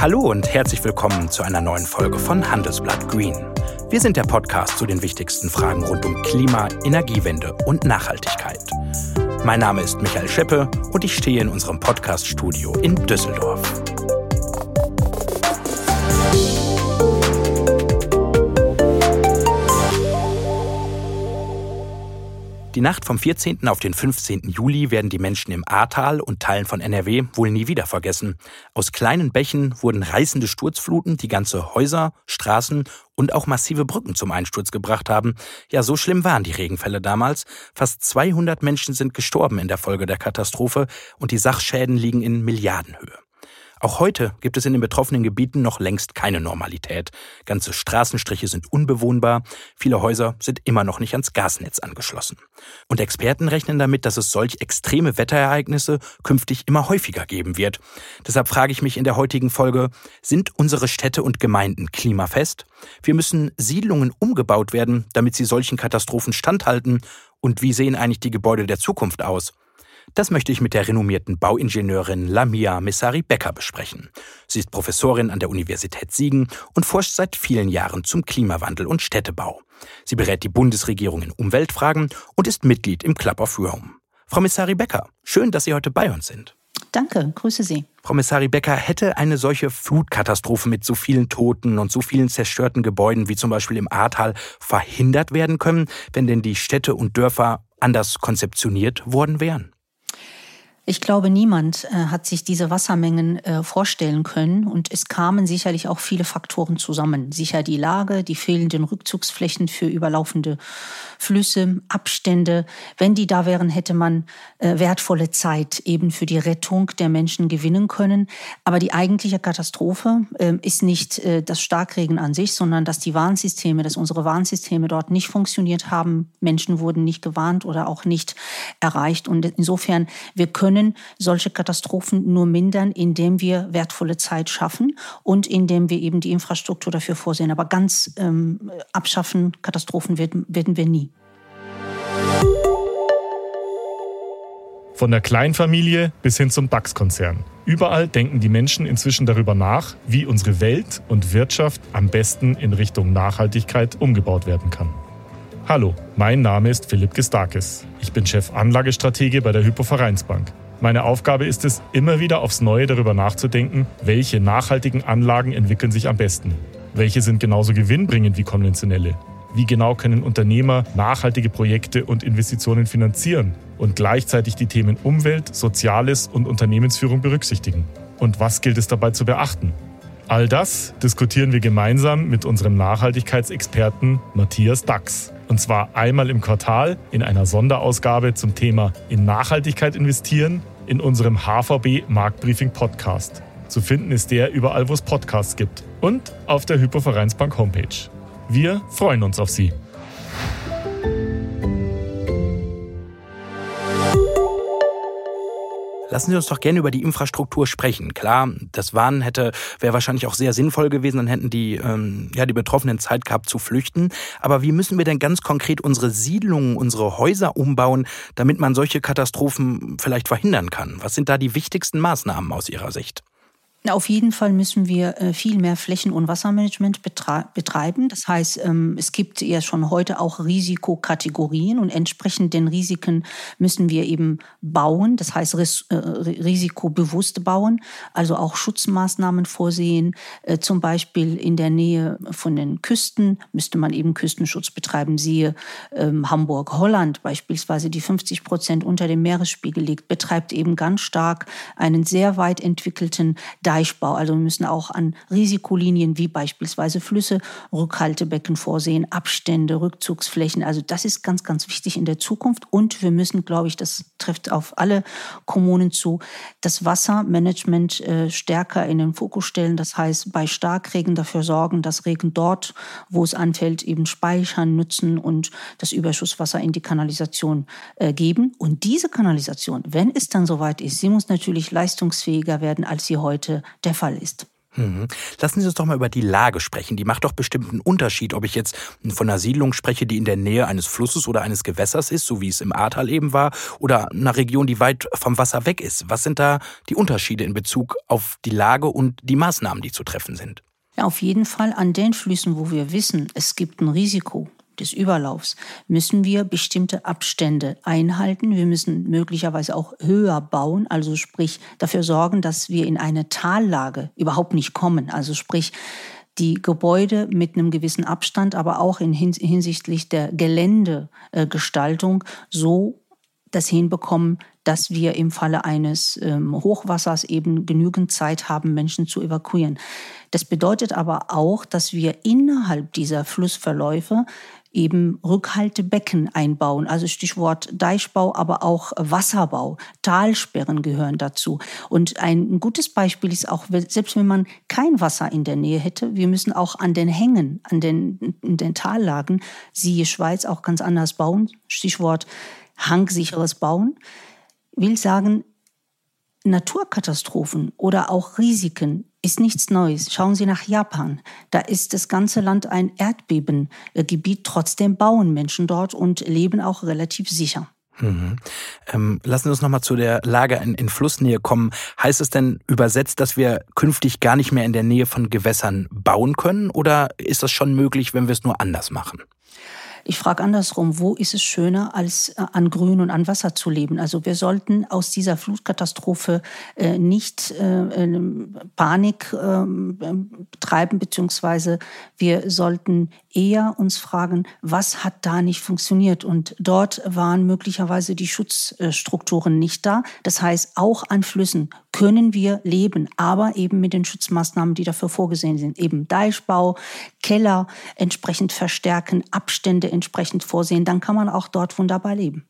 Hallo und herzlich willkommen zu einer neuen Folge von Handelsblatt Green. Wir sind der Podcast zu den wichtigsten Fragen rund um Klima, Energiewende und Nachhaltigkeit. Mein Name ist Michael Scheppe und ich stehe in unserem Podcast-Studio in Düsseldorf. Die Nacht vom 14. auf den 15. Juli werden die Menschen im Ahrtal und Teilen von NRW wohl nie wieder vergessen. Aus kleinen Bächen wurden reißende Sturzfluten, die ganze Häuser, Straßen und auch massive Brücken zum Einsturz gebracht haben. Ja, so schlimm waren die Regenfälle damals. Fast 200 Menschen sind gestorben in der Folge der Katastrophe und die Sachschäden liegen in Milliardenhöhe. Auch heute gibt es in den betroffenen Gebieten noch längst keine Normalität. Ganze Straßenstriche sind unbewohnbar, viele Häuser sind immer noch nicht ans Gasnetz angeschlossen. Und Experten rechnen damit, dass es solch extreme Wetterereignisse künftig immer häufiger geben wird. Deshalb frage ich mich in der heutigen Folge, sind unsere Städte und Gemeinden klimafest? Wir müssen Siedlungen umgebaut werden, damit sie solchen Katastrophen standhalten. Und wie sehen eigentlich die Gebäude der Zukunft aus? Das möchte ich mit der renommierten Bauingenieurin Lamia Messari Becker besprechen. Sie ist Professorin an der Universität Siegen und forscht seit vielen Jahren zum Klimawandel und Städtebau. Sie berät die Bundesregierung in Umweltfragen und ist Mitglied im Club of Rome. Frau Messari Becker, schön, dass Sie heute bei uns sind. Danke, grüße Sie. Frau Messari Becker, hätte eine solche Flutkatastrophe mit so vielen Toten und so vielen zerstörten Gebäuden wie zum Beispiel im Ahrtal verhindert werden können, wenn denn die Städte und Dörfer anders konzeptioniert worden wären? Ich glaube, niemand äh, hat sich diese Wassermengen äh, vorstellen können und es kamen sicherlich auch viele Faktoren zusammen. Sicher die Lage, die fehlenden Rückzugsflächen für überlaufende Flüsse, Abstände. Wenn die da wären, hätte man äh, wertvolle Zeit eben für die Rettung der Menschen gewinnen können. Aber die eigentliche Katastrophe äh, ist nicht äh, das Starkregen an sich, sondern dass die Warnsysteme, dass unsere Warnsysteme dort nicht funktioniert haben. Menschen wurden nicht gewarnt oder auch nicht erreicht. Und insofern, wir können können solche Katastrophen nur mindern, indem wir wertvolle Zeit schaffen und indem wir eben die Infrastruktur dafür vorsehen. Aber ganz ähm, abschaffen Katastrophen werden, werden wir nie. Von der Kleinfamilie bis hin zum DAX-Konzern. Überall denken die Menschen inzwischen darüber nach, wie unsere Welt und Wirtschaft am besten in Richtung Nachhaltigkeit umgebaut werden kann. Hallo, mein Name ist Philipp Gestakis. Ich bin Chef Anlagestratege bei der Hypovereinsbank. Meine Aufgabe ist es, immer wieder aufs Neue darüber nachzudenken, welche nachhaltigen Anlagen entwickeln sich am besten. Welche sind genauso gewinnbringend wie konventionelle? Wie genau können Unternehmer nachhaltige Projekte und Investitionen finanzieren und gleichzeitig die Themen Umwelt, Soziales und Unternehmensführung berücksichtigen? Und was gilt es dabei zu beachten? All das diskutieren wir gemeinsam mit unserem Nachhaltigkeitsexperten Matthias Dax. Und zwar einmal im Quartal in einer Sonderausgabe zum Thema in Nachhaltigkeit investieren in unserem HVB Marktbriefing Podcast. Zu finden ist der überall, wo es Podcasts gibt und auf der Hypovereinsbank Homepage. Wir freuen uns auf Sie. Lassen Sie uns doch gerne über die Infrastruktur sprechen. Klar, das Warnen hätte wäre wahrscheinlich auch sehr sinnvoll gewesen, dann hätten die ähm, ja die Betroffenen Zeit gehabt zu flüchten. Aber wie müssen wir denn ganz konkret unsere Siedlungen, unsere Häuser umbauen, damit man solche Katastrophen vielleicht verhindern kann? Was sind da die wichtigsten Maßnahmen aus Ihrer Sicht? Auf jeden Fall müssen wir äh, viel mehr Flächen- und Wassermanagement betreiben. Das heißt, ähm, es gibt ja schon heute auch Risikokategorien und entsprechend den Risiken müssen wir eben bauen. Das heißt, äh, risikobewusst bauen, also auch Schutzmaßnahmen vorsehen. Äh, zum Beispiel in der Nähe von den Küsten müsste man eben Küstenschutz betreiben. Siehe ähm, Hamburg, Holland beispielsweise, die 50 Prozent unter dem Meeresspiegel liegt, betreibt eben ganz stark einen sehr weit entwickelten Deichbau. Also wir müssen auch an Risikolinien wie beispielsweise Flüsse, Rückhaltebecken vorsehen, Abstände, Rückzugsflächen. Also das ist ganz, ganz wichtig in der Zukunft. Und wir müssen, glaube ich, das trifft auf alle Kommunen zu, das Wassermanagement äh, stärker in den Fokus stellen. Das heißt, bei Starkregen dafür sorgen, dass Regen dort, wo es anfällt, eben speichern, nutzen und das Überschusswasser in die Kanalisation äh, geben. Und diese Kanalisation, wenn es dann soweit ist, sie muss natürlich leistungsfähiger werden, als sie heute der Fall ist. Mhm. Lassen Sie uns doch mal über die Lage sprechen. Die macht doch bestimmt einen Unterschied, ob ich jetzt von einer Siedlung spreche, die in der Nähe eines Flusses oder eines Gewässers ist, so wie es im Ahrtal eben war, oder einer Region, die weit vom Wasser weg ist. Was sind da die Unterschiede in Bezug auf die Lage und die Maßnahmen, die zu treffen sind? Ja, auf jeden Fall an den Flüssen, wo wir wissen, es gibt ein Risiko, des Überlaufs müssen wir bestimmte Abstände einhalten. Wir müssen möglicherweise auch höher bauen, also sprich dafür sorgen, dass wir in eine Tallage überhaupt nicht kommen. Also sprich die Gebäude mit einem gewissen Abstand, aber auch in hinsichtlich der Geländegestaltung so das hinbekommen, dass wir im Falle eines ähm, Hochwassers eben genügend Zeit haben, Menschen zu evakuieren. Das bedeutet aber auch, dass wir innerhalb dieser Flussverläufe eben Rückhaltebecken einbauen. Also Stichwort Deichbau, aber auch Wasserbau. Talsperren gehören dazu. Und ein gutes Beispiel ist auch, selbst wenn man kein Wasser in der Nähe hätte, wir müssen auch an den Hängen, an den, in den Tallagen, siehe Schweiz, auch ganz anders bauen. Stichwort hangsicheres Bauen. Will sagen, Naturkatastrophen oder auch Risiken ist nichts Neues. Schauen Sie nach Japan. Da ist das ganze Land ein Erdbebengebiet. Trotzdem bauen Menschen dort und leben auch relativ sicher. Mhm. Ähm, lassen Sie uns nochmal zu der Lage in, in, Flussnähe kommen. Heißt es denn übersetzt, dass wir künftig gar nicht mehr in der Nähe von Gewässern bauen können? Oder ist das schon möglich, wenn wir es nur anders machen? Ich frage andersrum, wo ist es schöner, als äh, an Grün und an Wasser zu leben? Also wir sollten aus dieser Flutkatastrophe äh, nicht äh, Panik ähm, betreiben, beziehungsweise wir sollten eher uns fragen, was hat da nicht funktioniert? Und dort waren möglicherweise die Schutzstrukturen nicht da. Das heißt, auch an Flüssen können wir leben, aber eben mit den Schutzmaßnahmen, die dafür vorgesehen sind. Eben Deichbau, Keller entsprechend verstärken, Abstände entsprechend vorsehen. Dann kann man auch dort wunderbar leben.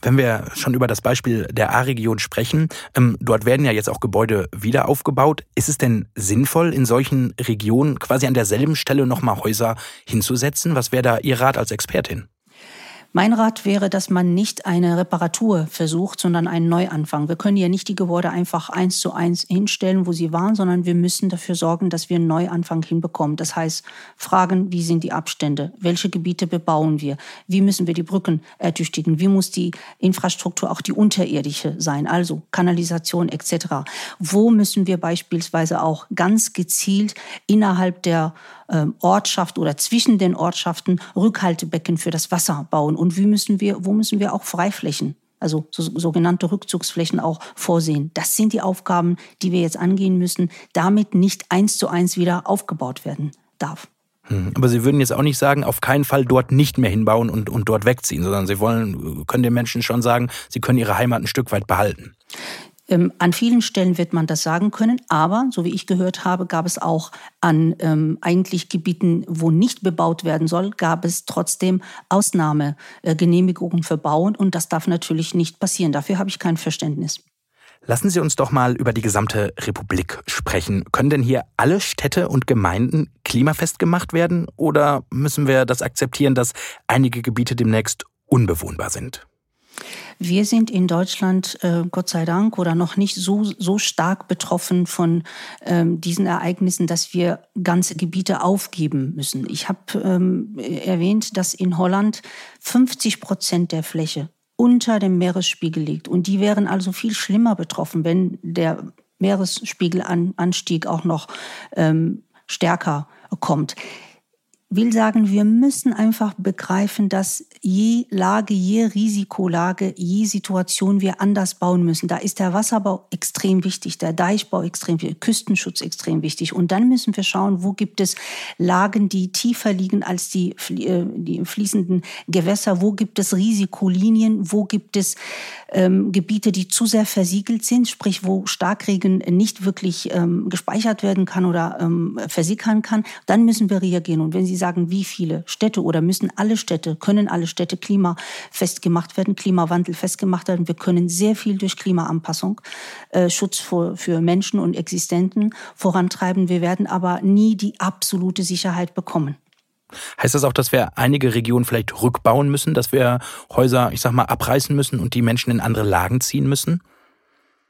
Wenn wir schon über das Beispiel der A-Region sprechen, ähm, dort werden ja jetzt auch Gebäude wieder aufgebaut. Ist es denn sinnvoll, in solchen Regionen quasi an derselben Stelle nochmal Häuser hinzusetzen? Was wäre da Ihr Rat als Expertin? Mein Rat wäre, dass man nicht eine Reparatur versucht, sondern einen Neuanfang. Wir können ja nicht die Gebäude einfach eins zu eins hinstellen, wo sie waren, sondern wir müssen dafür sorgen, dass wir einen Neuanfang hinbekommen. Das heißt, fragen, wie sind die Abstände? Welche Gebiete bebauen wir? Wie müssen wir die Brücken ertüchtigen? Wie muss die Infrastruktur auch die unterirdische sein? Also Kanalisation etc. Wo müssen wir beispielsweise auch ganz gezielt innerhalb der Ortschaft oder zwischen den Ortschaften Rückhaltebecken für das Wasser bauen und wie müssen wir, wo müssen wir auch Freiflächen also so, sogenannte Rückzugsflächen auch vorsehen. Das sind die Aufgaben, die wir jetzt angehen müssen, damit nicht eins zu eins wieder aufgebaut werden darf. Hm, aber Sie würden jetzt auch nicht sagen, auf keinen Fall dort nicht mehr hinbauen und, und dort wegziehen, sondern Sie wollen, können den Menschen schon sagen, sie können ihre Heimat ein Stück weit behalten. Ähm, an vielen Stellen wird man das sagen können, aber so wie ich gehört habe, gab es auch an ähm, eigentlich Gebieten, wo nicht bebaut werden soll, gab es trotzdem Ausnahmegenehmigungen für Bauen und das darf natürlich nicht passieren. Dafür habe ich kein Verständnis. Lassen Sie uns doch mal über die gesamte Republik sprechen. Können denn hier alle Städte und Gemeinden klimafest gemacht werden oder müssen wir das akzeptieren, dass einige Gebiete demnächst unbewohnbar sind? Wir sind in Deutschland, äh, Gott sei Dank, oder noch nicht so, so stark betroffen von ähm, diesen Ereignissen, dass wir ganze Gebiete aufgeben müssen. Ich habe ähm, erwähnt, dass in Holland 50 Prozent der Fläche unter dem Meeresspiegel liegt. Und die wären also viel schlimmer betroffen, wenn der Meeresspiegelanstieg auch noch ähm, stärker kommt will sagen, wir müssen einfach begreifen, dass je Lage, je Risikolage, je Situation wir anders bauen müssen. Da ist der Wasserbau extrem wichtig, der Deichbau extrem wichtig, Küstenschutz extrem wichtig. Und dann müssen wir schauen, wo gibt es Lagen, die tiefer liegen als die, äh, die fließenden Gewässer, wo gibt es Risikolinien, wo gibt es ähm, Gebiete, die zu sehr versiegelt sind, sprich wo Starkregen nicht wirklich ähm, gespeichert werden kann oder ähm, versickern kann. Dann müssen wir reagieren. Und wenn Sie sagen, wie viele Städte oder müssen alle Städte, können alle Städte klimafest gemacht werden, Klimawandel festgemacht werden. Wir können sehr viel durch Klimaanpassung, äh, Schutz für, für Menschen und Existenten vorantreiben. Wir werden aber nie die absolute Sicherheit bekommen. Heißt das auch, dass wir einige Regionen vielleicht rückbauen müssen, dass wir Häuser, ich sag mal, abreißen müssen und die Menschen in andere Lagen ziehen müssen?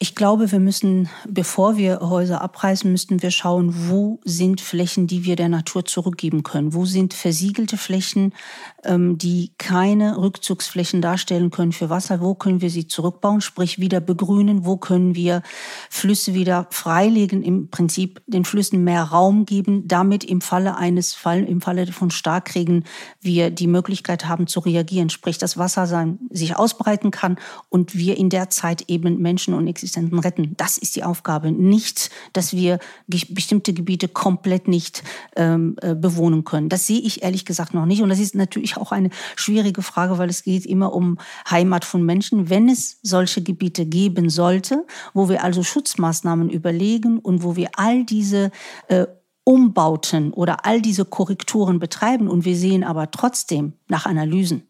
Ich glaube, wir müssen, bevor wir Häuser abreißen, müssten wir schauen, wo sind Flächen, die wir der Natur zurückgeben können? Wo sind versiegelte Flächen, die keine Rückzugsflächen darstellen können für Wasser? Wo können wir sie zurückbauen, sprich wieder begrünen? Wo können wir Flüsse wieder freilegen? Im Prinzip den Flüssen mehr Raum geben, damit im Falle eines Fall, im Falle von Starkregen wir die Möglichkeit haben zu reagieren, sprich das Wasser sein, sich ausbreiten kann und wir in der Zeit eben Menschen und Existenzen retten. Das ist die Aufgabe. Nicht, dass wir bestimmte Gebiete komplett nicht ähm, äh, bewohnen können. Das sehe ich ehrlich gesagt noch nicht. Und das ist natürlich auch eine schwierige Frage, weil es geht immer um Heimat von Menschen. Wenn es solche Gebiete geben sollte, wo wir also Schutzmaßnahmen überlegen und wo wir all diese äh, Umbauten oder all diese Korrekturen betreiben und wir sehen aber trotzdem nach Analysen,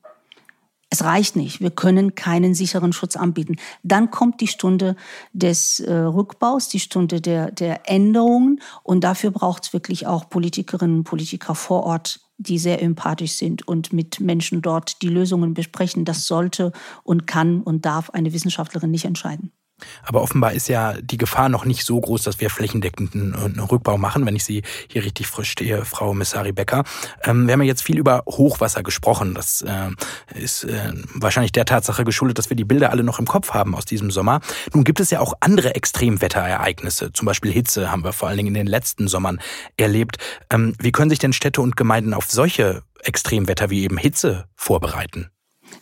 es reicht nicht. Wir können keinen sicheren Schutz anbieten. Dann kommt die Stunde des äh, Rückbaus, die Stunde der, der Änderungen. Und dafür braucht es wirklich auch Politikerinnen und Politiker vor Ort, die sehr empathisch sind und mit Menschen dort die Lösungen besprechen. Das sollte und kann und darf eine Wissenschaftlerin nicht entscheiden. Aber offenbar ist ja die Gefahr noch nicht so groß, dass wir flächendeckenden äh, Rückbau machen, wenn ich Sie hier richtig verstehe, Frau Messari Becker. Ähm, wir haben ja jetzt viel über Hochwasser gesprochen. Das äh, ist äh, wahrscheinlich der Tatsache geschuldet, dass wir die Bilder alle noch im Kopf haben aus diesem Sommer. Nun gibt es ja auch andere Extremwetterereignisse. Zum Beispiel Hitze haben wir vor allen Dingen in den letzten Sommern erlebt. Ähm, wie können sich denn Städte und Gemeinden auf solche Extremwetter wie eben Hitze vorbereiten?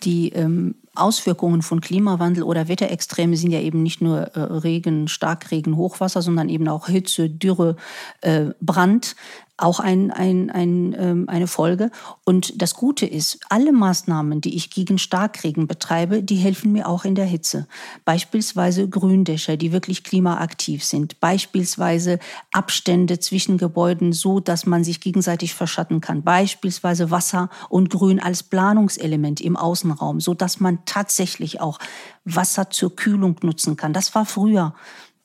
Die ähm, Auswirkungen von Klimawandel oder Wetterextreme sind ja eben nicht nur äh, Regen, Starkregen, Hochwasser, sondern eben auch Hitze, Dürre, äh, Brand auch ein, ein, ein, ähm, eine Folge. Und das Gute ist, alle Maßnahmen, die ich gegen Starkregen betreibe, die helfen mir auch in der Hitze. Beispielsweise Gründächer, die wirklich klimaaktiv sind. Beispielsweise Abstände zwischen Gebäuden so, dass man sich gegenseitig verschatten kann. Beispielsweise Wasser und Grün als Planungselement im Außenraum, so dass man tatsächlich auch Wasser zur Kühlung nutzen kann. Das war früher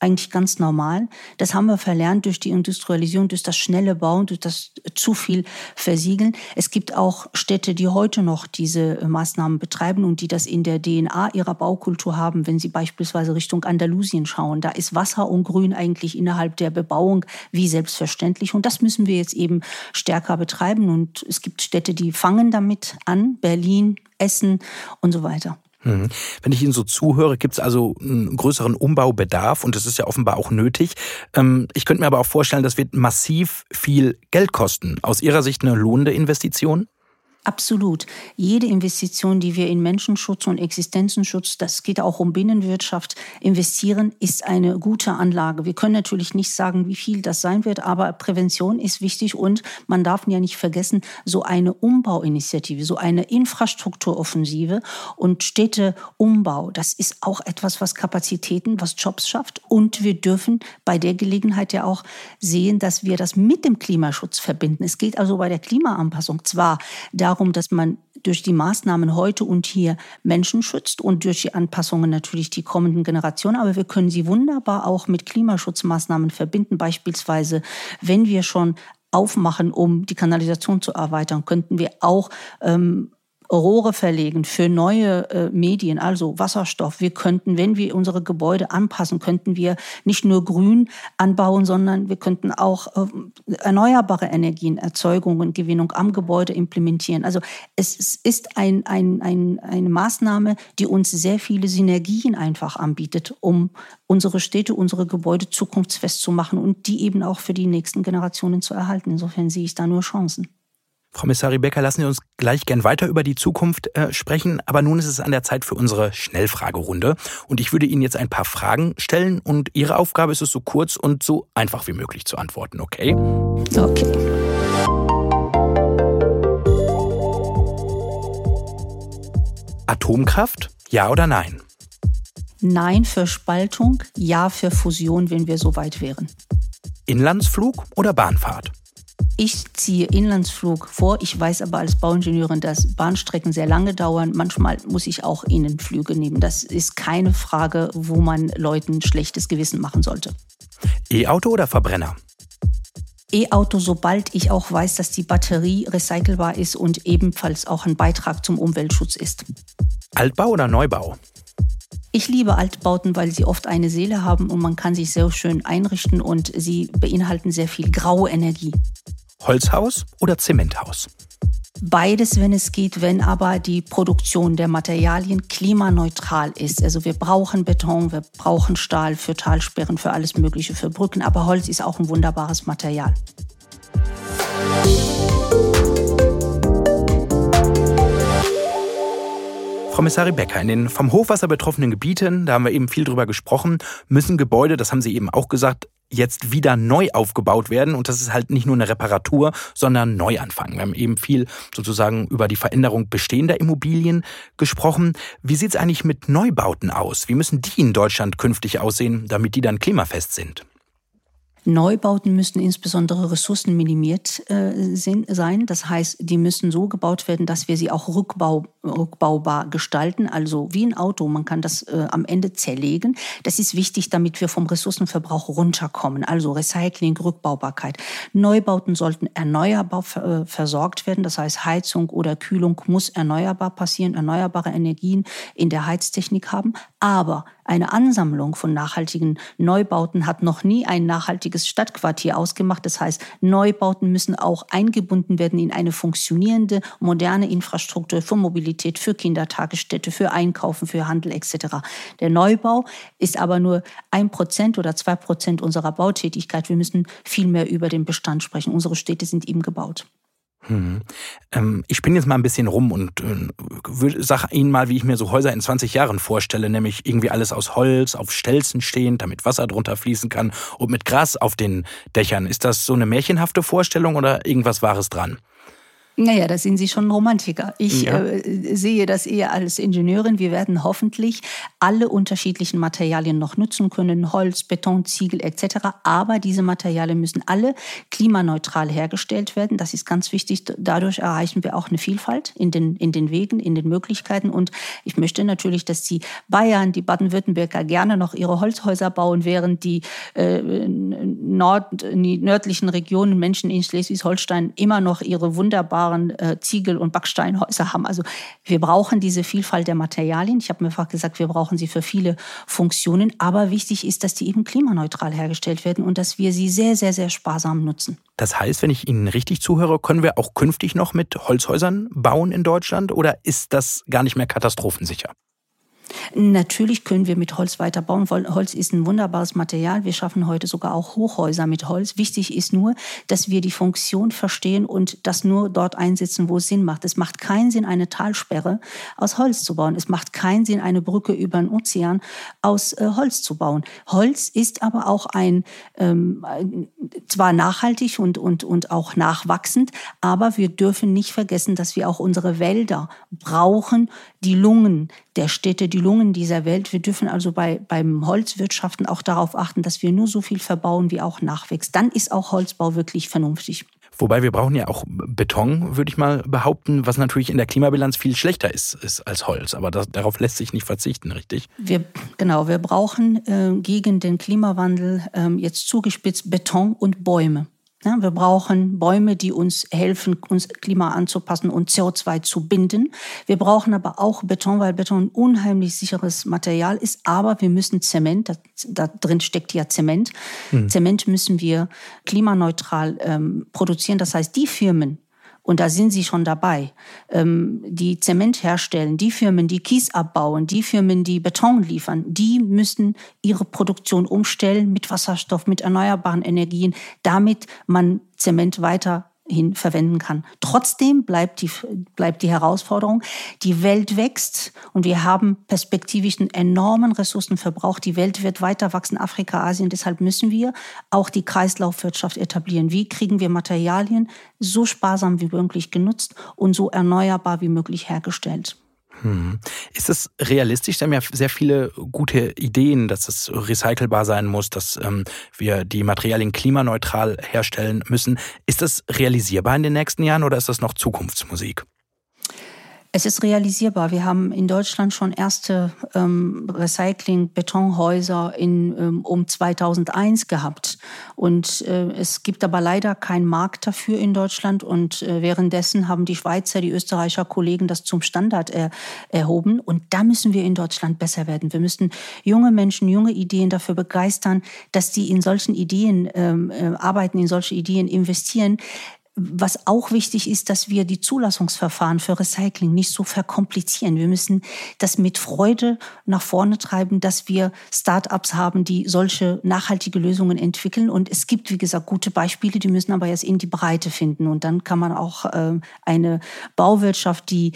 eigentlich ganz normal. Das haben wir verlernt durch die Industrialisierung, durch das schnelle Bauen, durch das zu viel Versiegeln. Es gibt auch Städte, die heute noch diese Maßnahmen betreiben und die das in der DNA ihrer Baukultur haben, wenn sie beispielsweise Richtung Andalusien schauen. Da ist Wasser und Grün eigentlich innerhalb der Bebauung wie selbstverständlich. Und das müssen wir jetzt eben stärker betreiben. Und es gibt Städte, die fangen damit an, Berlin, Essen und so weiter. Mhm. Wenn ich Ihnen so zuhöre, gibt es also einen größeren Umbaubedarf und das ist ja offenbar auch nötig. Ähm, ich könnte mir aber auch vorstellen, das wird massiv viel Geld kosten. Aus Ihrer Sicht eine lohnende Investition? Absolut. Jede Investition, die wir in Menschenschutz und Existenzenschutz, das geht auch um Binnenwirtschaft, investieren, ist eine gute Anlage. Wir können natürlich nicht sagen, wie viel das sein wird, aber Prävention ist wichtig und man darf ja nicht vergessen, so eine Umbauinitiative, so eine Infrastrukturoffensive und Städteumbau, das ist auch etwas, was Kapazitäten, was Jobs schafft und wir dürfen bei der Gelegenheit ja auch sehen, dass wir das mit dem Klimaschutz verbinden. Es geht also bei der Klimaanpassung zwar darum, darum, dass man durch die Maßnahmen heute und hier Menschen schützt und durch die Anpassungen natürlich die kommenden Generationen. Aber wir können sie wunderbar auch mit Klimaschutzmaßnahmen verbinden. Beispielsweise, wenn wir schon aufmachen, um die Kanalisation zu erweitern, könnten wir auch ähm, Rohre verlegen für neue äh, Medien, also Wasserstoff. Wir könnten, wenn wir unsere Gebäude anpassen, könnten wir nicht nur grün anbauen, sondern wir könnten auch äh, erneuerbare Energien, Erzeugung und Gewinnung am Gebäude implementieren. Also es ist ein, ein, ein, eine Maßnahme, die uns sehr viele Synergien einfach anbietet, um unsere Städte, unsere Gebäude zukunftsfest zu machen und die eben auch für die nächsten Generationen zu erhalten. Insofern sehe ich da nur Chancen. Frau Missari Becker, lassen Sie uns gleich gern weiter über die Zukunft äh, sprechen. Aber nun ist es an der Zeit für unsere Schnellfragerunde. Und ich würde Ihnen jetzt ein paar Fragen stellen. Und Ihre Aufgabe ist es, so kurz und so einfach wie möglich zu antworten, okay? Okay. Atomkraft, ja oder nein? Nein für Spaltung, ja für Fusion, wenn wir so weit wären. Inlandsflug oder Bahnfahrt? Ich ziehe Inlandsflug vor. Ich weiß aber als Bauingenieurin, dass Bahnstrecken sehr lange dauern. Manchmal muss ich auch Innenflüge nehmen. Das ist keine Frage, wo man Leuten schlechtes Gewissen machen sollte. E-Auto oder Verbrenner? E-Auto, sobald ich auch weiß, dass die Batterie recycelbar ist und ebenfalls auch ein Beitrag zum Umweltschutz ist. Altbau oder Neubau? Ich liebe Altbauten, weil sie oft eine Seele haben und man kann sich sehr schön einrichten und sie beinhalten sehr viel graue Energie. Holzhaus oder Zementhaus? Beides, wenn es geht, wenn aber die Produktion der Materialien klimaneutral ist. Also wir brauchen Beton, wir brauchen Stahl für Talsperren, für alles Mögliche, für Brücken, aber Holz ist auch ein wunderbares Material. Frau Messari Becker, in den vom Hochwasser betroffenen Gebieten, da haben wir eben viel drüber gesprochen, müssen Gebäude, das haben Sie eben auch gesagt, jetzt wieder neu aufgebaut werden. Und das ist halt nicht nur eine Reparatur, sondern Neuanfang. Wir haben eben viel sozusagen über die Veränderung bestehender Immobilien gesprochen. Wie sieht es eigentlich mit Neubauten aus? Wie müssen die in Deutschland künftig aussehen, damit die dann klimafest sind? Neubauten müssen insbesondere ressourcenminimiert äh, sein. Das heißt, die müssen so gebaut werden, dass wir sie auch rückbau, rückbaubar gestalten. Also wie ein Auto, man kann das äh, am Ende zerlegen. Das ist wichtig, damit wir vom Ressourcenverbrauch runterkommen. Also Recycling, Rückbaubarkeit. Neubauten sollten erneuerbar äh, versorgt werden. Das heißt, Heizung oder Kühlung muss erneuerbar passieren, erneuerbare Energien in der Heiztechnik haben. Aber eine Ansammlung von nachhaltigen Neubauten hat noch nie ein nachhaltiges Stadtquartier ausgemacht. Das heißt, Neubauten müssen auch eingebunden werden in eine funktionierende, moderne Infrastruktur für Mobilität, für Kindertagesstätte, für Einkaufen, für Handel etc. Der Neubau ist aber nur ein Prozent oder zwei Prozent unserer Bautätigkeit. Wir müssen viel mehr über den Bestand sprechen. Unsere Städte sind eben gebaut. Hm. Ähm, ich bin jetzt mal ein bisschen rum und äh, sage Ihnen mal, wie ich mir so Häuser in 20 Jahren vorstelle, nämlich irgendwie alles aus Holz, auf Stelzen stehend, damit Wasser drunter fließen kann und mit Gras auf den Dächern. Ist das so eine märchenhafte Vorstellung oder irgendwas Wahres dran? Naja, da sind Sie schon Romantiker. Ich ja. äh, sehe das eher als Ingenieurin. Wir werden hoffentlich alle unterschiedlichen Materialien noch nutzen können, Holz, Beton, Ziegel etc. Aber diese Materialien müssen alle klimaneutral hergestellt werden. Das ist ganz wichtig. Dadurch erreichen wir auch eine Vielfalt in den, in den Wegen, in den Möglichkeiten. Und ich möchte natürlich, dass die Bayern, die Baden-Württemberger gerne noch ihre Holzhäuser bauen, während die äh, Nord, die nördlichen Regionen, Menschen in Schleswig-Holstein immer noch ihre wunderbaren wunderbaren äh, Ziegel- und Backsteinhäuser haben. Also wir brauchen diese Vielfalt der Materialien. Ich habe mir einfach gesagt, wir brauchen sie für viele Funktionen. Aber wichtig ist, dass die eben klimaneutral hergestellt werden und dass wir sie sehr, sehr, sehr sparsam nutzen. Das heißt, wenn ich Ihnen richtig zuhöre, können wir auch künftig noch mit Holzhäusern bauen in Deutschland oder ist das gar nicht mehr katastrophensicher? Natürlich können wir mit Holz weiterbauen, weil Holz ist ein wunderbares Material. Wir schaffen heute sogar auch Hochhäuser mit Holz. Wichtig ist nur, dass wir die Funktion verstehen und das nur dort einsetzen, wo es Sinn macht. Es macht keinen Sinn, eine Talsperre aus Holz zu bauen. Es macht keinen Sinn, eine Brücke über den Ozean aus äh, Holz zu bauen. Holz ist aber auch ein, ähm, zwar nachhaltig und, und, und auch nachwachsend, aber wir dürfen nicht vergessen, dass wir auch unsere Wälder brauchen, die Lungen der Städte, die Lungen dieser Welt. Wir dürfen also bei, beim Holzwirtschaften auch darauf achten, dass wir nur so viel verbauen, wie auch nachwächst. Dann ist auch Holzbau wirklich vernünftig. Wobei wir brauchen ja auch Beton, würde ich mal behaupten, was natürlich in der Klimabilanz viel schlechter ist, ist als Holz. Aber das, darauf lässt sich nicht verzichten, richtig? Wir, genau, wir brauchen äh, gegen den Klimawandel äh, jetzt zugespitzt Beton und Bäume. Ja, wir brauchen Bäume, die uns helfen, uns Klima anzupassen und CO2 zu binden. Wir brauchen aber auch Beton, weil Beton ein unheimlich sicheres Material ist. Aber wir müssen Zement, da, da drin steckt ja Zement. Hm. Zement müssen wir klimaneutral ähm, produzieren. Das heißt, die Firmen, und da sind sie schon dabei. Ähm, die Zement herstellen, die Firmen, die Kies abbauen, die Firmen, die Beton liefern, die müssen ihre Produktion umstellen mit Wasserstoff, mit erneuerbaren Energien, damit man Zement weiter hin verwenden kann. Trotzdem bleibt die, bleibt die Herausforderung, die Welt wächst und wir haben perspektivisch einen enormen Ressourcenverbrauch. Die Welt wird weiter wachsen, Afrika, Asien. Deshalb müssen wir auch die Kreislaufwirtschaft etablieren. Wie kriegen wir Materialien so sparsam wie möglich genutzt und so erneuerbar wie möglich hergestellt? Hm. Ist es realistisch? Sie haben ja sehr viele gute Ideen, dass es recycelbar sein muss, dass ähm, wir die Materialien klimaneutral herstellen müssen. Ist das realisierbar in den nächsten Jahren oder ist das noch Zukunftsmusik? Es ist realisierbar. Wir haben in Deutschland schon erste ähm, Recycling-Betonhäuser in, ähm, um 2001 gehabt. Und äh, es gibt aber leider keinen Markt dafür in Deutschland. Und äh, währenddessen haben die Schweizer, die Österreicher Kollegen das zum Standard er, erhoben. Und da müssen wir in Deutschland besser werden. Wir müssen junge Menschen, junge Ideen dafür begeistern, dass die in solchen Ideen ähm, äh, arbeiten, in solche Ideen investieren. Was auch wichtig ist, dass wir die Zulassungsverfahren für Recycling nicht so verkomplizieren. Wir müssen das mit Freude nach vorne treiben, dass wir Start-ups haben, die solche nachhaltige Lösungen entwickeln. Und es gibt, wie gesagt, gute Beispiele, die müssen aber jetzt in die Breite finden. Und dann kann man auch äh, eine Bauwirtschaft, die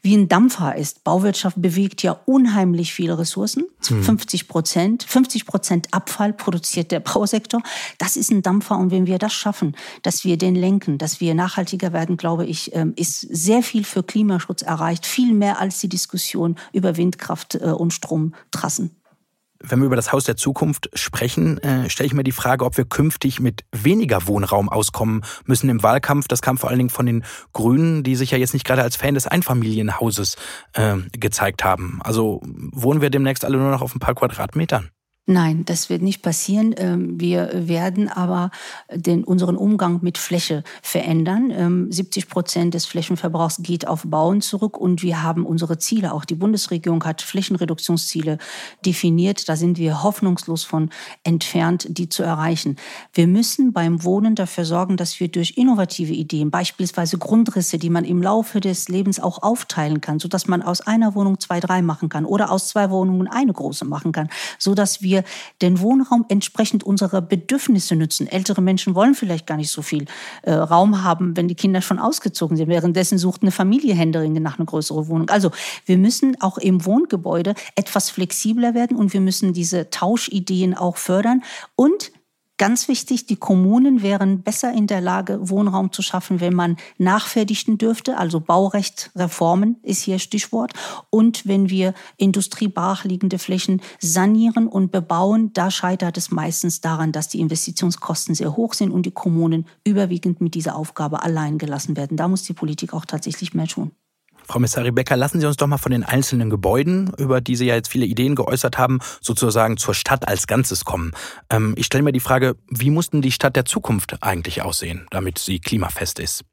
wie ein Dampfer ist. Bauwirtschaft bewegt ja unheimlich viele Ressourcen. Hm. 50 Prozent. 50 Prozent Abfall produziert der Bausektor. Das ist ein Dampfer. Und wenn wir das schaffen, dass wir den lenken, dass wir nachhaltiger werden, glaube ich, ähm, ist sehr viel für Klimaschutz erreicht. Viel mehr als die Diskussion über Windkraft äh, und Stromtrassen. Wenn wir über das Haus der Zukunft sprechen, äh, stelle ich mir die Frage, ob wir künftig mit weniger Wohnraum auskommen müssen im Wahlkampf. Das kam vor allen Dingen von den Grünen, die sich ja jetzt nicht gerade als Fan des Einfamilienhauses äh, gezeigt haben. Also wohnen wir demnächst alle nur noch auf ein paar Quadratmetern? Nein, das wird nicht passieren. Ähm, wir werden aber den, unseren Umgang mit Fläche verändern. 70 ähm, Prozent des Flächenverbrauchs geht auf Bauen zurück und wir haben unsere Ziele. Auch die Bundesregierung hat Flächenreduktionsziele definiert. Da sind wir hoffnungslos von entfernt, die zu erreichen. Wir müssen beim Wohnen dafür sorgen, dass wir durch innovative Ideen, beispielsweise Grundrisse, die man im Laufe des Lebens auch aufteilen kann, sodass man aus einer Wohnung zwei, drei machen kann oder aus zwei Wohnungen eine große machen kann, sodass wir wir den Wohnraum entsprechend unserer Bedürfnisse nutzen. Ältere Menschen wollen vielleicht gar nicht so viel äh, Raum haben, wenn die Kinder schon ausgezogen sind. Währenddessen sucht eine Familie händeringend nach einer größeren Wohnung. Also wir müssen auch im Wohngebäude etwas flexibler werden und wir müssen diese Tauschideen auch fördern und Ganz wichtig, die Kommunen wären besser in der Lage, Wohnraum zu schaffen, wenn man nachfertigten dürfte. Also Baurecht, Reformen ist hier Stichwort. Und wenn wir industriebrachliegende Flächen sanieren und bebauen, da scheitert es meistens daran, dass die Investitionskosten sehr hoch sind und die Kommunen überwiegend mit dieser Aufgabe allein gelassen werden. Da muss die Politik auch tatsächlich mehr tun. Frau Messari Becker, lassen Sie uns doch mal von den einzelnen Gebäuden, über die Sie ja jetzt viele Ideen geäußert haben, sozusagen zur Stadt als Ganzes kommen. Ähm, ich stelle mir die Frage, wie muss denn die Stadt der Zukunft eigentlich aussehen, damit sie klimafest ist?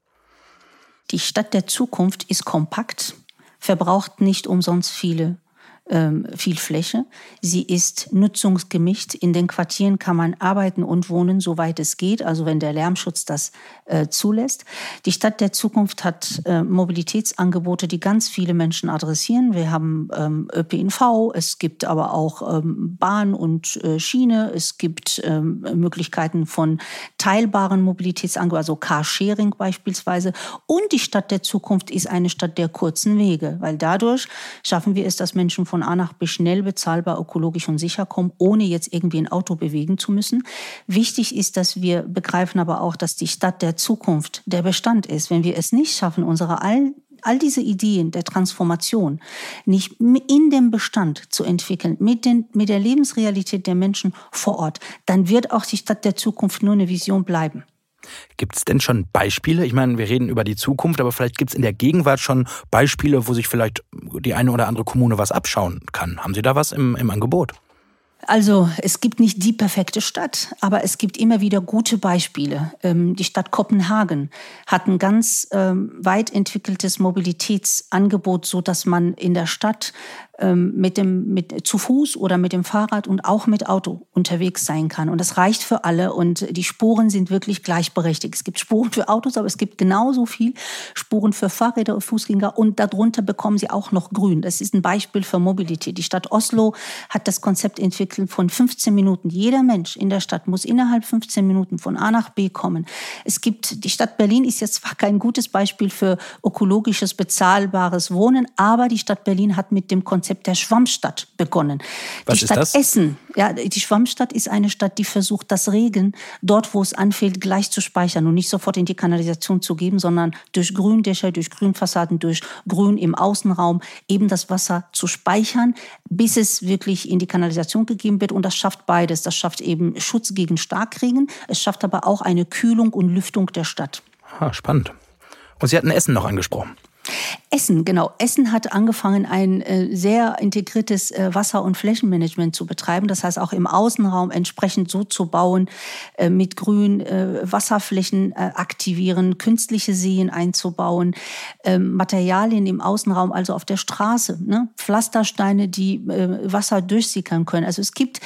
Die Stadt der Zukunft ist kompakt, verbraucht nicht umsonst viele viel Fläche. Sie ist nutzungsgemischt. In den Quartieren kann man arbeiten und wohnen, soweit es geht, also wenn der Lärmschutz das äh, zulässt. Die Stadt der Zukunft hat äh, Mobilitätsangebote, die ganz viele Menschen adressieren. Wir haben ähm, ÖPNV, es gibt aber auch ähm, Bahn und äh, Schiene, es gibt ähm, Möglichkeiten von teilbaren Mobilitätsangeboten, also Carsharing beispielsweise. Und die Stadt der Zukunft ist eine Stadt der kurzen Wege, weil dadurch schaffen wir es, dass Menschen von von A nach B schnell bezahlbar, ökologisch und sicher kommen, ohne jetzt irgendwie ein Auto bewegen zu müssen. Wichtig ist, dass wir begreifen aber auch, dass die Stadt der Zukunft der Bestand ist. Wenn wir es nicht schaffen, unsere all all diese Ideen der Transformation nicht in dem Bestand zu entwickeln, mit, den, mit der Lebensrealität der Menschen vor Ort, dann wird auch die Stadt der Zukunft nur eine Vision bleiben. Gibt es denn schon Beispiele? Ich meine, wir reden über die Zukunft, aber vielleicht gibt es in der Gegenwart schon Beispiele, wo sich vielleicht die eine oder andere Kommune was abschauen kann. Haben Sie da was im, im Angebot? Also es gibt nicht die perfekte Stadt, aber es gibt immer wieder gute Beispiele. Ähm, die Stadt Kopenhagen hat ein ganz ähm, weit entwickeltes Mobilitätsangebot, so dass man in der Stadt mit dem, mit, zu Fuß oder mit dem Fahrrad und auch mit Auto unterwegs sein kann. Und das reicht für alle und die Spuren sind wirklich gleichberechtigt. Es gibt Spuren für Autos, aber es gibt genauso viel Spuren für Fahrräder und Fußgänger und darunter bekommen sie auch noch grün. Das ist ein Beispiel für Mobilität. Die Stadt Oslo hat das Konzept entwickelt von 15 Minuten. Jeder Mensch in der Stadt muss innerhalb 15 Minuten von A nach B kommen. Es gibt, die Stadt Berlin ist jetzt zwar kein gutes Beispiel für ökologisches, bezahlbares Wohnen, aber die Stadt Berlin hat mit dem Konzept Konzept der Schwammstadt begonnen. Was die Stadt das? Essen, ja, die Schwammstadt ist eine Stadt, die versucht, das Regen dort, wo es anfällt, gleich zu speichern und nicht sofort in die Kanalisation zu geben, sondern durch Gründächer, durch Grünfassaden, durch Grün im Außenraum eben das Wasser zu speichern, bis es wirklich in die Kanalisation gegeben wird. Und das schafft beides. Das schafft eben Schutz gegen Starkregen. Es schafft aber auch eine Kühlung und Lüftung der Stadt. Ah, spannend. Und Sie hatten Essen noch angesprochen. Essen, genau. Essen hat angefangen, ein äh, sehr integriertes äh, Wasser- und Flächenmanagement zu betreiben. Das heißt, auch im Außenraum entsprechend so zu bauen, äh, mit Grün äh, Wasserflächen äh, aktivieren, künstliche Seen einzubauen, ähm, Materialien im Außenraum, also auf der Straße, ne? Pflastersteine, die äh, Wasser durchsickern können. Also es gibt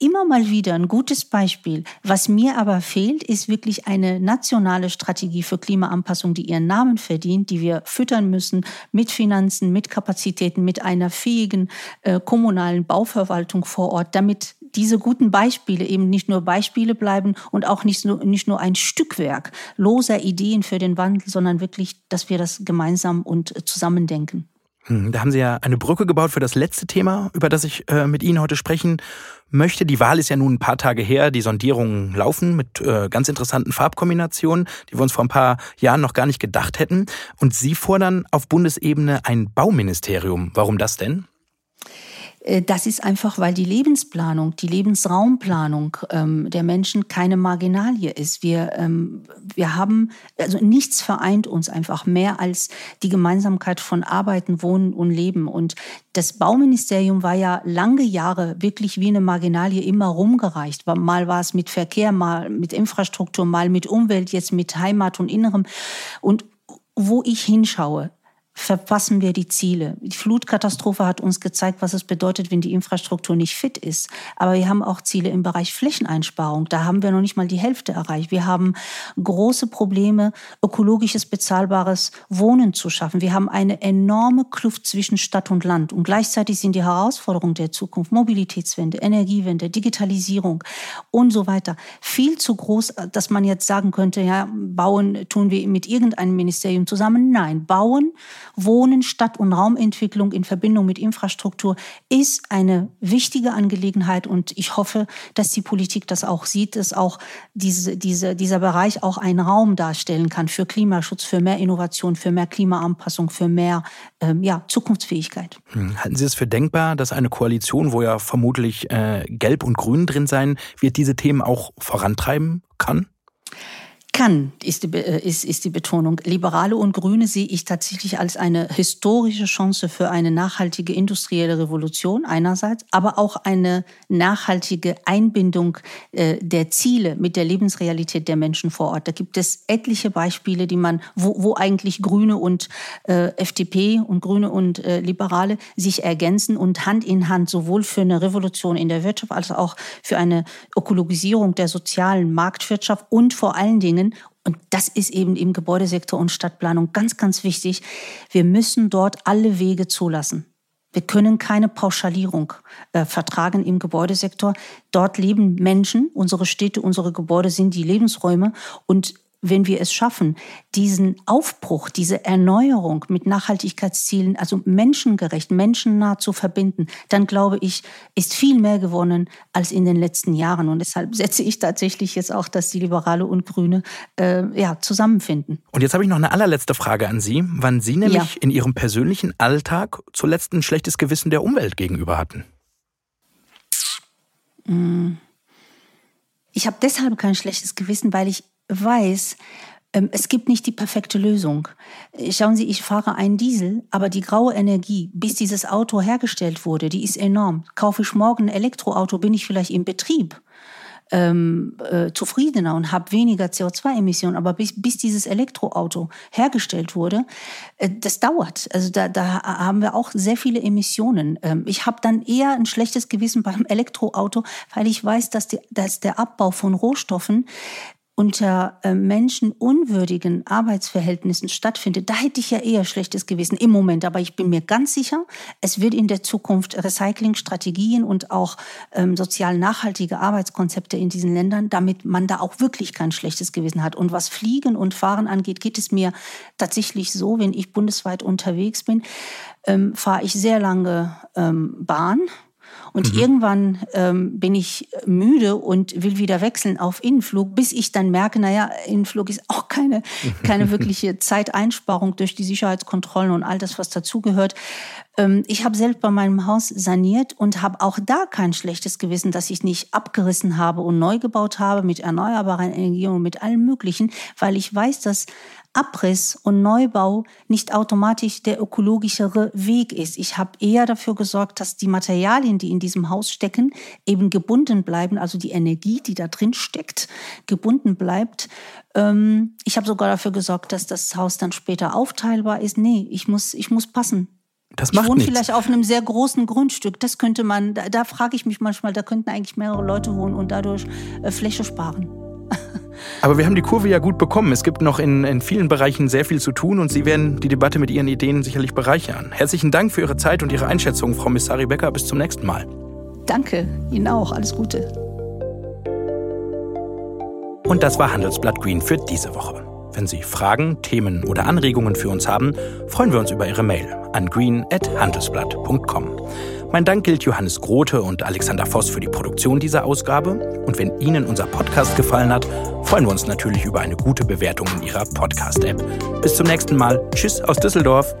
immer mal wieder ein gutes Beispiel. Was mir aber fehlt, ist wirklich eine nationale Strategie für Klimaanpassung, die ihren Namen verdient, die wir füttern müssen mit Finanzen, mit Kapazitäten, mit einer fähigen äh, kommunalen Bauverwaltung vor Ort, damit diese guten Beispiele eben nicht nur Beispiele bleiben und auch nicht nur, nicht nur ein Stückwerk loser Ideen für den Wandel, sondern wirklich, dass wir das gemeinsam und äh, zusammen denken. Da haben Sie ja eine Brücke gebaut für das letzte Thema, über das ich äh, mit Ihnen heute sprechen möchte. Die Wahl ist ja nun ein paar Tage her. Die Sondierungen laufen mit äh, ganz interessanten Farbkombinationen, die wir uns vor ein paar Jahren noch gar nicht gedacht hätten. Und Sie fordern auf Bundesebene ein Bauministerium. Warum das denn? Äh, das ist einfach, weil die Lebensplanung, die Lebensraumplanung ähm, der Menschen keine Marginalie ist. Wir, ähm, wir haben, also nichts vereint uns einfach mehr als die Gemeinsamkeit von Arbeiten, Wohnen und Leben. Und das Bauministerium war ja lange Jahre wirklich wie eine Marginalie immer rumgereicht. Mal war es mit Verkehr, mal mit Infrastruktur, mal mit Umwelt, jetzt mit Heimat und Innerem. Und wo ich hinschaue, verpassen wir die Ziele. Die Flutkatastrophe hat uns gezeigt, was es bedeutet, wenn die Infrastruktur nicht fit ist. Aber wir haben auch Ziele im Bereich Flächeneinsparung. Da haben wir noch nicht mal die Hälfte erreicht. Wir haben große Probleme, ökologisches, bezahlbares Wohnen zu schaffen. Wir haben eine enorme Kluft zwischen Stadt und Land. Und gleichzeitig sind die Herausforderungen der Zukunft, Mobilitätswende, Energiewende, Digitalisierung und so weiter, viel zu groß, dass man jetzt sagen könnte, ja, bauen tun wir mit irgendeinem Ministerium zusammen. Nein, bauen Wohnen, Stadt- und Raumentwicklung in Verbindung mit Infrastruktur ist eine wichtige Angelegenheit und ich hoffe, dass die Politik das auch sieht, dass auch diese, diese, dieser Bereich auch einen Raum darstellen kann für Klimaschutz, für mehr Innovation, für mehr Klimaanpassung, für mehr ähm, ja, Zukunftsfähigkeit. Hm, halten Sie es für denkbar, dass eine Koalition, wo ja vermutlich äh, Gelb und Grün drin sein wird, diese Themen auch vorantreiben kann? Kann, ist die, äh, ist, ist die Betonung. Liberale und Grüne sehe ich tatsächlich als eine historische Chance für eine nachhaltige industrielle Revolution einerseits, aber auch eine nachhaltige Einbindung äh, der Ziele mit der Lebensrealität der Menschen vor Ort. Da gibt es etliche Beispiele, die man, wo, wo eigentlich Grüne und äh, FDP und Grüne und äh, Liberale sich ergänzen und Hand in Hand sowohl für eine Revolution in der Wirtschaft als auch für eine Ökologisierung der sozialen Marktwirtschaft und vor allen Dingen Und das ist eben im Gebäudesektor und Stadtplanung ganz, ganz wichtig. Wir müssen dort alle Wege zulassen. Wir können keine Pauschalierung äh, vertragen im Gebäudesektor. Dort leben Menschen, unsere Städte, unsere Gebäude sind die Lebensräume und wenn wir es schaffen, diesen Aufbruch, diese Erneuerung mit Nachhaltigkeitszielen, also menschengerecht, menschennah zu verbinden, dann glaube ich, ist viel mehr gewonnen als in den letzten Jahren. Und deshalb setze ich tatsächlich jetzt auch, dass die Liberale und Grüne äh, ja, zusammenfinden. Und jetzt habe ich noch eine allerletzte Frage an Sie, wann Sie nämlich ja. in Ihrem persönlichen Alltag zuletzt ein schlechtes Gewissen der Umwelt gegenüber hatten. Mm. Ich habe deshalb kein schlechtes Gewissen, weil ich weiß, ähm, es gibt nicht die perfekte Lösung. Schauen Sie, ich fahre einen Diesel, aber die graue Energie, bis dieses Auto hergestellt wurde, die ist enorm. Kaufe ich morgen ein Elektroauto, bin ich vielleicht im Betrieb ähm, äh, zufriedener und habe weniger CO2-Emissionen. Aber bis, bis dieses Elektroauto hergestellt wurde, äh, das dauert. Also da, da haben wir auch sehr viele Emissionen. Ähm, ich habe dann eher ein schlechtes Gewissen beim Elektroauto, weil ich weiß, dass, die, dass der Abbau von Rohstoffen unter äh, menschenunwürdigen Arbeitsverhältnissen stattfindet, da hätte ich ja eher schlechtes Gewissen im Moment. Aber ich bin mir ganz sicher, es wird in der Zukunft Recyclingstrategien und auch ähm, sozial nachhaltige Arbeitskonzepte in diesen Ländern, damit man da auch wirklich kein schlechtes Gewissen hat. Und was Fliegen und Fahren angeht, geht es mir tatsächlich so, wenn ich bundesweit unterwegs bin, ähm, fahre ich sehr lange ähm, Bahn und mhm. irgendwann ähm, bin ich müde und will wieder wechseln auf Innenflug, bis ich dann merke, naja, Innenflug ist auch keine, keine wirkliche Zeiteinsparung durch die Sicherheitskontrollen und all das, was dazugehört. Ähm, ich habe selbst bei meinem Haus saniert und habe auch da kein schlechtes Gewissen, dass ich nicht abgerissen habe und neu gebaut habe mit erneuerbaren Energien und mit allem Möglichen, weil ich weiß, dass Abriss und Neubau nicht automatisch der ökologischere Weg ist. Ich habe eher dafür gesorgt, dass die Materialien, die in diesem Haus stecken, eben gebunden bleiben, also die Energie, die da drin steckt, gebunden bleibt. Ähm, ich habe sogar dafür gesorgt, dass das Haus dann später aufteilbar ist. Nee, ich muss, ich muss passen. Das macht ich wohne nichts. vielleicht auf einem sehr großen Grundstück. Das könnte man, da, da frage ich mich manchmal, da könnten eigentlich mehrere Leute wohnen und dadurch äh, Fläche sparen. Aber wir haben die Kurve ja gut bekommen. Es gibt noch in, in vielen Bereichen sehr viel zu tun und Sie werden die Debatte mit Ihren Ideen sicherlich bereichern. Herzlichen Dank für Ihre Zeit und Ihre Einschätzung, Frau Missari Becker. Bis zum nächsten Mal. Danke, Ihnen auch. Alles Gute. Und das war Handelsblatt Green für diese Woche. Wenn Sie Fragen, Themen oder Anregungen für uns haben, freuen wir uns über Ihre Mail an green.handelsblatt.com. Mein Dank gilt Johannes Grote und Alexander Voss für die Produktion dieser Ausgabe. Und wenn Ihnen unser Podcast gefallen hat, freuen wir uns natürlich über eine gute Bewertung in Ihrer Podcast-App. Bis zum nächsten Mal. Tschüss aus Düsseldorf.